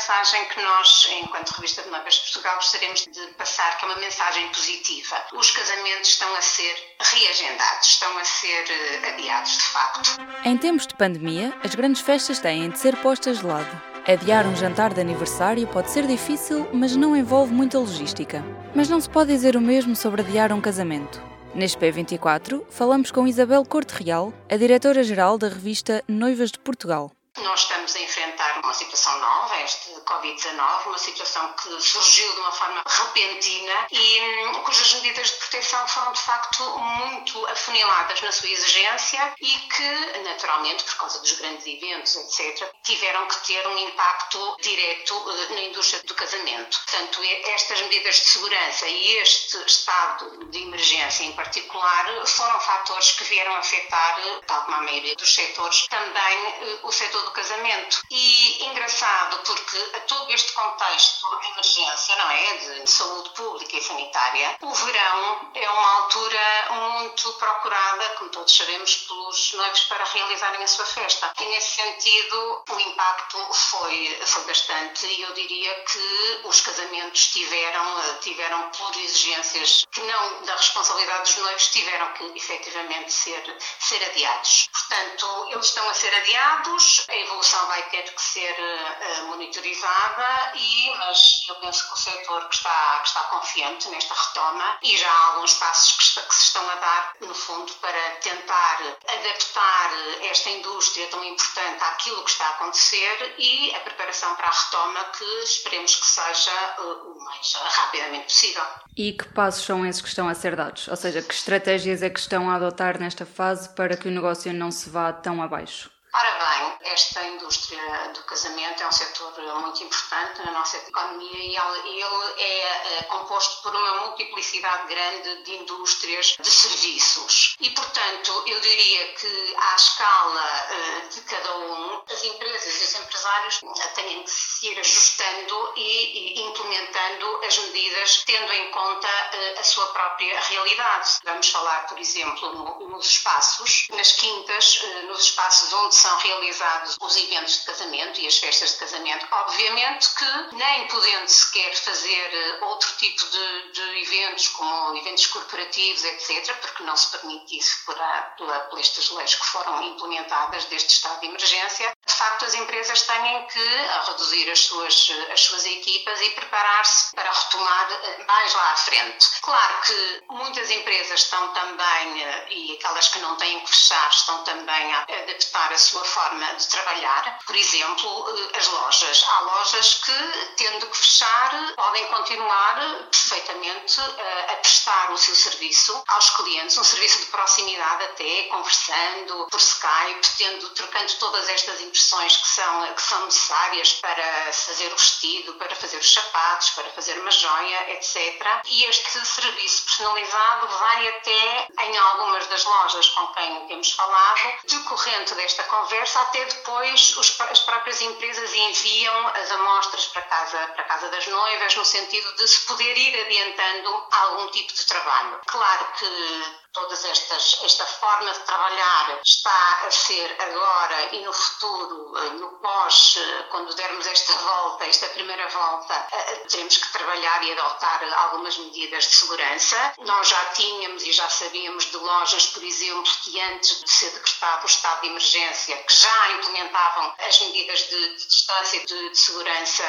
mensagem que nós, enquanto Revista de Noivas de Portugal, gostaríamos de passar, que é uma mensagem positiva. Os casamentos estão a ser reagendados, estão a ser eh, adiados, de facto. Em tempos de pandemia, as grandes festas têm de ser postas de lado. Adiar um jantar de aniversário pode ser difícil, mas não envolve muita logística. Mas não se pode dizer o mesmo sobre adiar um casamento. Neste P24, falamos com Isabel Corte Real, a diretora-geral da revista Noivas de Portugal. Nós estamos a enfrentar uma situação nova, este Covid-19, uma situação que surgiu de uma forma repentina e hum, cujas medidas de proteção foram de facto muito afuniladas na sua exigência e que, naturalmente, por causa dos grandes eventos, etc., tiveram que ter um impacto direto eh, na indústria do casamento. Portanto, estas medidas de segurança e este estado de emergência em particular foram fatores que vieram afetar, tal como a maioria dos setores, também eh, o setor do casamento. E engraçado, porque a todo este contexto de emergência, não é? De saúde pública e sanitária, o verão é uma altura muito procurada, como todos sabemos, pelos noivos para realizarem a sua festa. E nesse sentido, o impacto foi, foi bastante e eu diria que os casamentos tiveram, tiveram por exigências que não da responsabilidade dos noivos, tiveram que efetivamente ser, ser adiados. Portanto, eles estão a ser adiados, a evolução vai ter que ser uh, monitorizada, e, mas eu penso que o setor que está, que está confiante nesta retoma e já há alguns passos que, está, que se estão a dar, no fundo, para tentar adaptar esta indústria tão importante àquilo que está a acontecer e a preparação para a retoma que esperemos que seja uh, o mais rapidamente possível. E que passos são esses que estão a ser dados? Ou seja, que estratégias é que estão a adotar nesta fase para que o negócio não se vá tão abaixo? Ora bem, esta indústria do casamento é um setor muito importante na nossa economia e ele é, é composto por uma multiplicidade grande de indústrias de serviços. E, portanto, eu diria que à escala eh, de cada um, as empresas e os empresários têm que se ir ajustando e implementando as medidas tendo em conta eh, a sua própria realidade. Vamos falar, por exemplo, nos espaços, nas quintas, eh, nos espaços onde são realizados os eventos de casamento e as festas de casamento. Obviamente que, nem podendo sequer fazer eh, outro tipo de, de eventos, como eventos corporativos, etc., porque não se permite isso por, a, por, por estas leis que foram implementadas deste estado de emergência, de facto as empresas têm que reduzir as suas, as suas equipas e preparar-se para retomar eh, mais lá à frente. Claro que muitas empresas estão também, eh, e aquelas que não têm que fechar, estão também a adaptar a sua forma de trabalhar. Por exemplo, eh, as lojas. Há lojas que, tendo que fechar, podem continuar perfeitamente a prestar o seu serviço aos clientes, um serviço de proximidade até, conversando por Skype, tendo, trocando todas estas impressões que são, que são necessárias para fazer o vestido, para fazer os sapatos, para fazer uma joia, etc. E este serviço personalizado vai até, em algumas das lojas com quem temos falado, decorrente desta conversa, até depois os, as próprias empresas enviam as amostras para casa, para casa das noivas, no sentido de se poder ir adiantando algum tipo de trabalho. Claro que todas estas esta forma de trabalhar está a ser agora e no futuro eh, no pós eh, quando dermos esta volta esta primeira volta eh, teremos que trabalhar e adotar algumas medidas de segurança. Nós já tínhamos e já sabíamos de lojas por exemplo que antes de ser decretado o estado de emergência que já implementavam as medidas de, de distância e de, de, segurança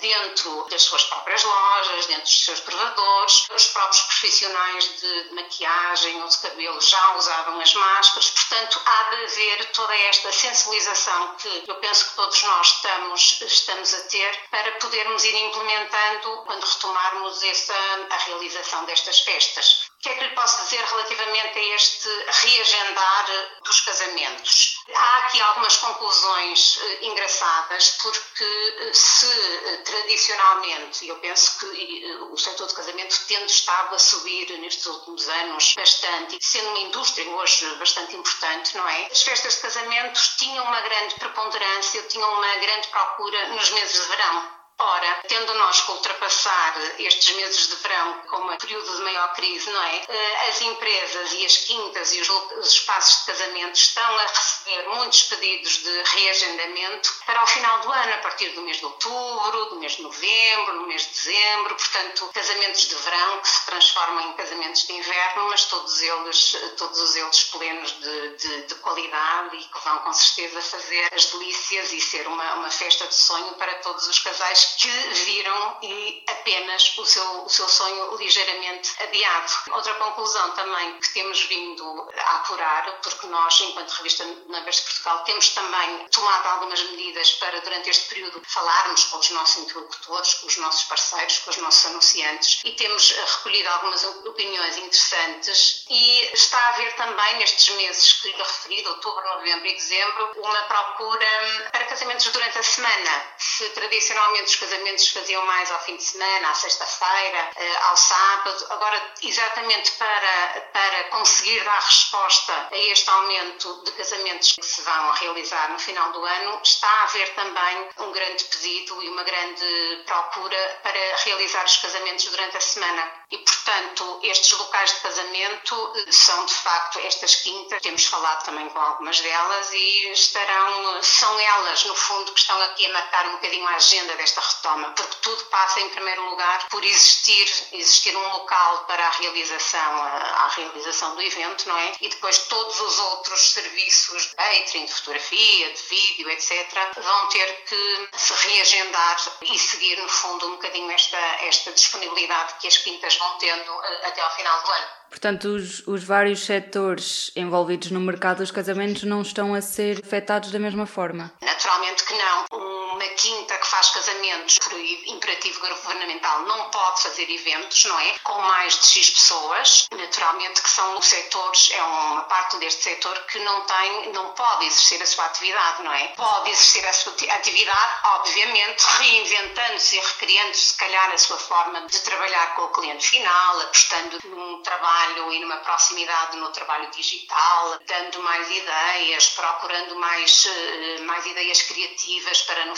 dentro das suas próprias lojas dentro dos seus provadores. Os próprios profissionais de, de maquiagem ou de cabelo já usavam as máscaras, portanto há de haver toda esta sensibilização que eu penso que todos nós estamos, estamos a ter para podermos ir implementando quando retomarmos essa, a realização destas festas. O que é que lhe posso dizer relativamente a este reagendar dos casamentos? Há aqui algumas conclusões eh, engraçadas, porque eh, se eh, tradicionalmente, eu penso que o setor de casamento tendo estado a subir nestes últimos anos bastante, sendo uma indústria hoje bastante importante, não é? As festas de casamentos tinham uma grande preponderância, tinham uma grande procura nos meses de verão Ora, tendo nós que ultrapassar estes meses de verão como período de maior crise, não é? Eh, as empresas e as quintas e os, os espaços de casamento estão a receber muitos pedidos de reagendamento para o final do ano, a partir do mês de outubro, do mês de novembro, no mês de dezembro, portanto, casamentos de verão que se transformam em casamentos de inverno, mas todos eles, todos eles plenos de, de, de qualidade e que vão com certeza fazer as delícias e ser uma, uma festa de sonho para todos os casais que viram e apenas o seu, o seu sonho ligeiramente adiado. Outra conclusão também que temos vindo a apurar, porque nós, enquanto revista Numbers de Portugal, temos também tomado algumas medidas para, durante este período, falarmos com os nossos interlocutores, com os nossos parceiros, com os nossos anunciantes e temos recolhido algumas opiniões interessantes e está a haver também, nestes meses que lhe referi, outubro, novembro e dezembro, uma procura para casamentos durante a semana. Se tradicionalmente os casamentos faziam mais ao fim de semana, à sexta-feira, eh, ao sábado, agora exatamente para, para conseguir dar resposta a este aumento de casamentos que se vão realizar no final do ano, está a haver também um grande pedido e uma grande procura para realizar os casamentos durante a semana. E, portanto, estes locais de casamento eh, são, de facto, estas quintas, temos falado também com algumas delas e estarão, são elas, no fundo, que estão aqui a marcar um bocadinho a agenda desta retoma, porque tudo passa, em primeiro lugar, por existir, existir um local para a realização, a, a realização do evento, não é? E depois todos os outros serviços de catering, de fotografia, de vídeo, etc., vão ter que se reagendar e seguir, no fundo, um bocadinho esta, esta disponibilidade que as quintas vão tendo eh, até ao final do ano. Portanto, os, os, vários setores envolvidos no mercado dos casamentos não estão a ser afetados da mesma forma? Naturalmente que não. Uma quinta que faz casamentos por imperativo governamental não pode fazer eventos, não é? Com mais de X pessoas. Naturalmente que são os setores, é uma parte deste setor que não tem, não pode exercer a sua atividade, não é? Pode exercer a sua atividade, obviamente, reinventando-se e recriando-se, se calhar, a sua forma de trabalhar com o cliente final, apostando num trabalho e numa proximidade no trabalho digital, dando mais ideias, procurando mais, eh, mais ideias criativas para no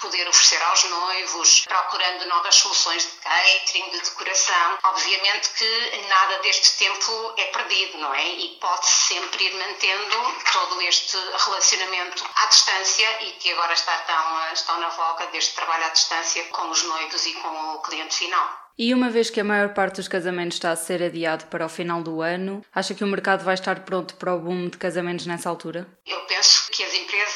poder oferecer aos noivos, procurando novas soluções de catering, de decoração. Obviamente que nada deste tempo é perdido, não é? E pode-se sempre ir mantendo todo este relacionamento à distância e que agora está tão, estão na voga deste trabalho à distância com os noivos e com o cliente final. E uma vez que a maior parte dos casamentos está a ser adiado para o final do ano, acha que o mercado vai estar pronto para o boom de casamentos nessa altura? Eu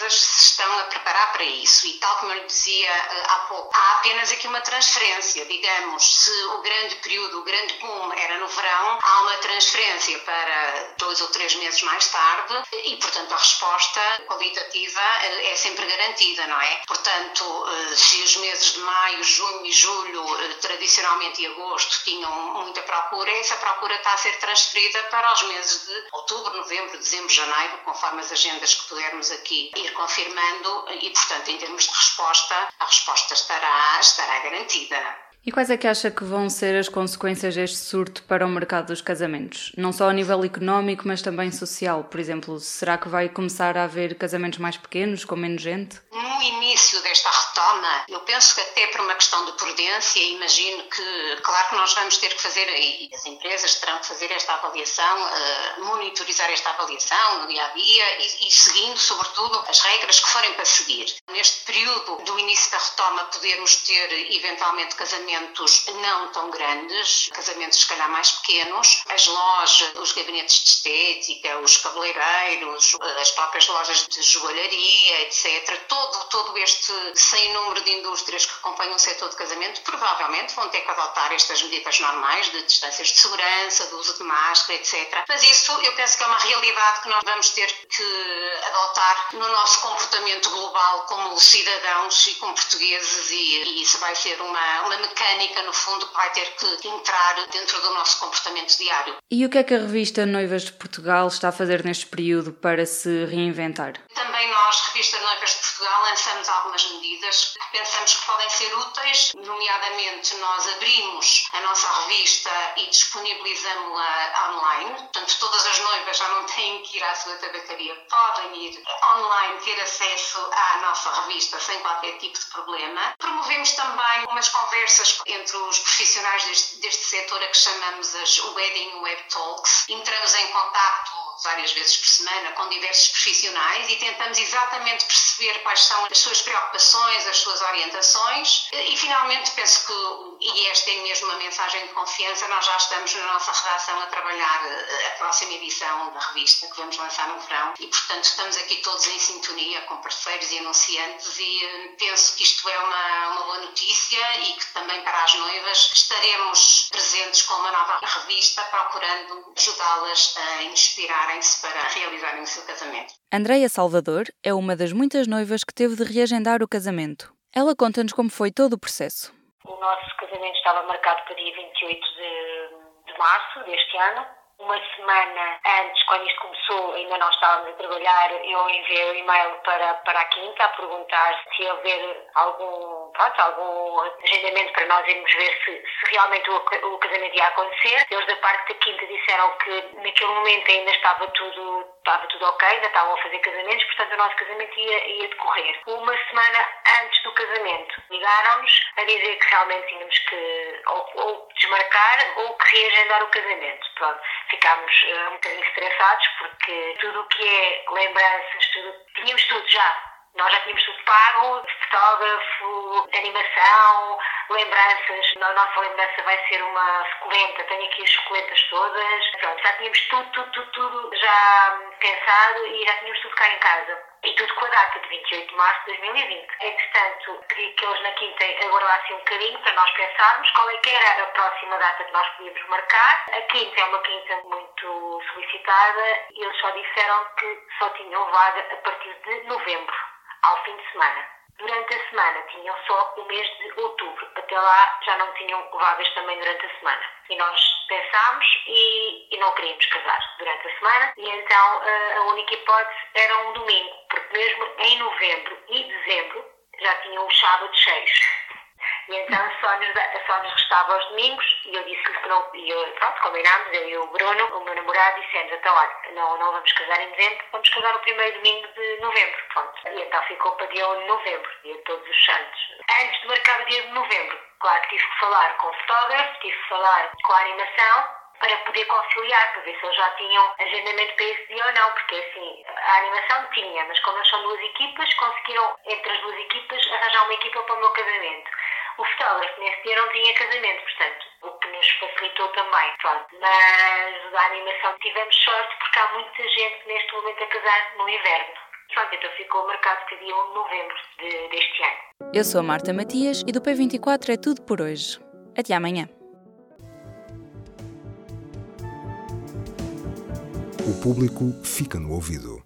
empresas se estão a preparar para isso e, tal como eu lhe dizia eh, há pouco, há apenas aqui uma transferência. Digamos, se o grande período, o grande boom era no verão, há uma transferência para dois ou três meses mais tarde e, portanto, a resposta qualitativa eh, é sempre garantida, não é? Portanto, eh, se os meses de maio, junho e julho tradicionalmente e agosto tinham muita procura, essa procura está a ser transferida para os meses de outubro, novembro, dezembro, janeiro, conforme as agendas que pudermos aqui ir confirmando e, portanto, em termos de resposta, a resposta estará, estará garantida. E quais é que acha que vão ser as consequências deste surto para o mercado dos casamentos? Não só a nível económico, mas também social. Por exemplo, será que vai começar a haver casamentos mais pequenos, com menos gente? No início desta retoma, eu penso que até por uma questão de prudência, imagino que, claro que nós vamos ter que fazer, e as empresas terão que fazer esta avaliação, uh, monitorizar esta avaliação no dia a dia e, e seguindo, sobretudo, as regras que forem para seguir. Neste período do início da retoma, podermos ter eventualmente casamentos não tão grandes, casamentos se calhar mais pequenos, as lojas, os gabinetes de estética, os cabeleireiros, as próprias lojas de joalharia, etc. Todo, todo este sem número de indústrias que acompanham o setor de casamento provavelmente vão ter que adotar estas medidas normais de distâncias de segurança, do uso de máscara, etc. Mas isso eu penso que é uma realidade que nós vamos ter que adotar no nosso comportamento global como cidadãos e como portugueses e, e isso vai ser uma, uma mecânica no fundo, que vai ter que entrar dentro do nosso comportamento diário. E o que é que a revista Noivas de Portugal está a fazer neste período para se reinventar? Também nós, Revista Noivas de Portugal, lançamos algumas medidas que pensamos que podem ser úteis, nomeadamente nós abrimos a nossa revista e disponibilizamos-la online, portanto todas as noivas já não têm que ir à sua tabacaria, podem ir online ter acesso à nossa revista sem qualquer tipo de problema. Promovemos também umas conversas entre os profissionais deste, deste setor a que chamamos as Wedding Web Talks. Entramos em contato várias vezes por semana com diversos profissionais e tentamos exatamente perceber quais são as suas preocupações, as suas orientações. E finalmente penso que, e esta é mesmo uma mensagem de confiança, nós já estamos na nossa redação a trabalhar eh, a próxima edição da revista que vamos lançar no verão. E portanto estamos aqui todos em sintonia com parceiros e anunciantes e eh, penso que isto é uma, uma boa notícia e que também para as noivas estaremos presentes com uma nova revista procurando ajudá-las a inspirar preparem-se para realizarem o seu casamento. Andreia Salvador é uma das muitas noivas que teve de reagendar o casamento. Ela conta-nos como foi todo o processo. O nosso casamento estava marcado para dia 28 de, de março deste ano uma semana antes, quando isto começou, ainda não estávamos a trabalhar, eu enviei o um e-mail para, para a Quinta a perguntar se ia haver algum, pronto, algum agendamento para nós irmos ver se, se realmente o, o casamento ia acontecer. Eles da parte da Quinta disseram que naquele momento ainda estava tudo, estava tudo ok, ainda estavam a fazer casamentos, portanto o nosso casamento ia, ia decorrer. Uma semana antes do casamento, ligaram-nos a dizer que realmente tínhamos que ou, ou desmarcar ou que reagendar o casamento. Pronto ficámos uh, um bocadinho estressados porque tudo o que é lembranças, tudo, tínhamos tudo já. Nós já tínhamos tudo pago, fotógrafo, animação, lembranças. Nossa lembrança vai ser uma suculenta, tenho aqui as suculentas todas. Pronto, já tínhamos tudo, tudo, tudo, tudo já pensado e já tínhamos tudo cá em casa. E tudo com a data de 28 de março de 2020. Entretanto, pedi que eles na quinta aguardassem um bocadinho para nós pensarmos qual é que era a próxima data que nós podíamos marcar. A quinta é uma quinta muito solicitada e eles só disseram que só tinham vaga a partir de novembro, ao fim de semana. Semana tinham só o mês de outubro. Até lá já não tinham vagas também durante a semana. E nós pensámos e, e não queríamos casar durante a semana. E então eh, a única hipótese era um domingo, porque mesmo em novembro e dezembro já tinham os sábados cheios. E então só nos, só nos restava aos domingos e eu disse-lhe que não. E eu, pronto, combinámos, eu e o Bruno, o meu namorado, dissemos: então, olha, não, não vamos casar em dezembro, vamos casar no primeiro domingo de novembro. Pronto. E então ficou para dia 1 de novembro, dia de todos os santos. Antes de marcar o dia de novembro, claro, tive que falar com o fotógrafo, tive que falar com a animação para poder conciliar, para ver se eles já tinham agendamento para esse dia ou não, porque assim, a animação tinha, mas como eles são duas equipas, conseguiram entre as duas equipas arranjar uma equipa para o meu casamento. O fotógrafo nesse dia não tinha casamento, portanto, o que nos facilitou também. Pronto. Mas a animação tivemos sorte porque há muita gente neste momento a casar no inverno. Pronto, então ficou marcado para dia 1 de novembro de, deste ano. Eu sou a Marta Matias e do P24 é tudo por hoje. Até amanhã. O público fica no ouvido.